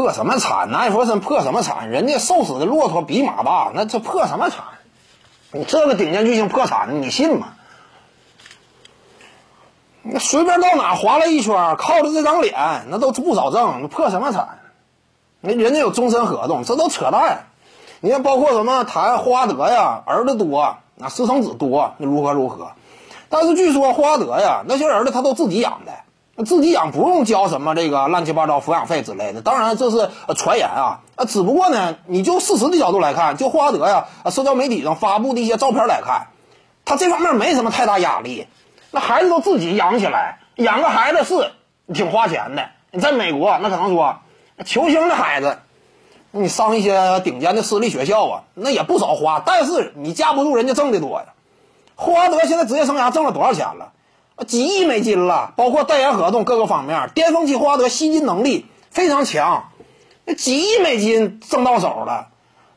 破什么产？艾弗森破什么产？人家瘦死的骆驼比马大，那这破什么产？你这个顶尖巨星破产，你信吗？那随便到哪划了一圈，靠着这张脸，那都不少挣，破什么产？那人家有终身合同，这都扯淡。你看，包括什么谈霍华德呀，儿子多，那私生子多，那如何如何？但是据说霍华德呀，那些儿子他都自己养的，自己养不用交什么这个乱七八糟抚养费之类的。当然这是传言啊，啊，只不过呢，你就事实的角度来看，就霍华德呀，社交媒体上发布的一些照片来看，他这方面没什么太大压力。那孩子都自己养起来，养个孩子是挺花钱的。你在美国，那可能说球星的孩子。你上一些顶尖的私立学校啊，那也不少花，但是你架不住人家挣的多呀。霍华德现在职业生涯挣了多少钱了？几亿美金了，包括代言合同各个方面，巅峰期霍华德吸金能力非常强，那几亿美金挣到手了，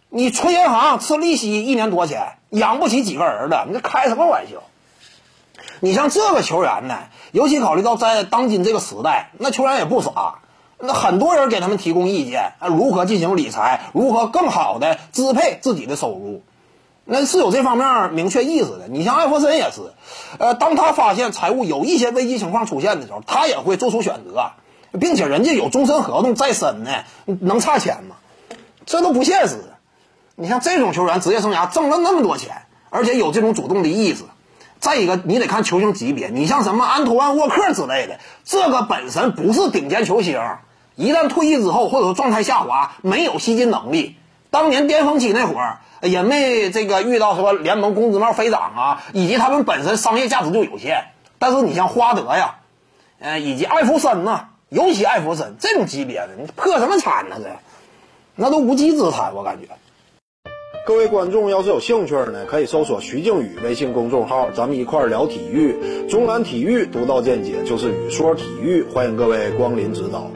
你存银行吃利息一年多钱，养不起几个儿子，你这开什么玩笑？你像这个球员呢，尤其考虑到在当今这个时代，那球员也不傻。那很多人给他们提供意见，啊，如何进行理财，如何更好的支配自己的收入，那是有这方面明确意识的。你像艾弗森也是，呃，当他发现财务有一些危机情况出现的时候，他也会做出选择，并且人家有终身合同在身呢，能差钱吗？这都不现实。你像这种球员，职业生涯挣了那么多钱，而且有这种主动的意识。再一个，你得看球星级别，你像什么安托万沃克之类的，这个本身不是顶尖球星。一旦退役之后，或者说状态下滑，没有吸金能力。当年巅峰期那会儿，也没这个遇到什么联盟工资帽飞涨啊，以及他们本身商业价值就有限。但是你像花德呀，呃，以及艾弗森呐，尤其艾弗森这种级别的，你破什么产呢？这那都无稽之谈，我感觉。各位观众要是有兴趣呢，可以搜索徐静宇微信公众号，咱们一块儿聊体育。中南体育独到见解就是语说体育，欢迎各位光临指导。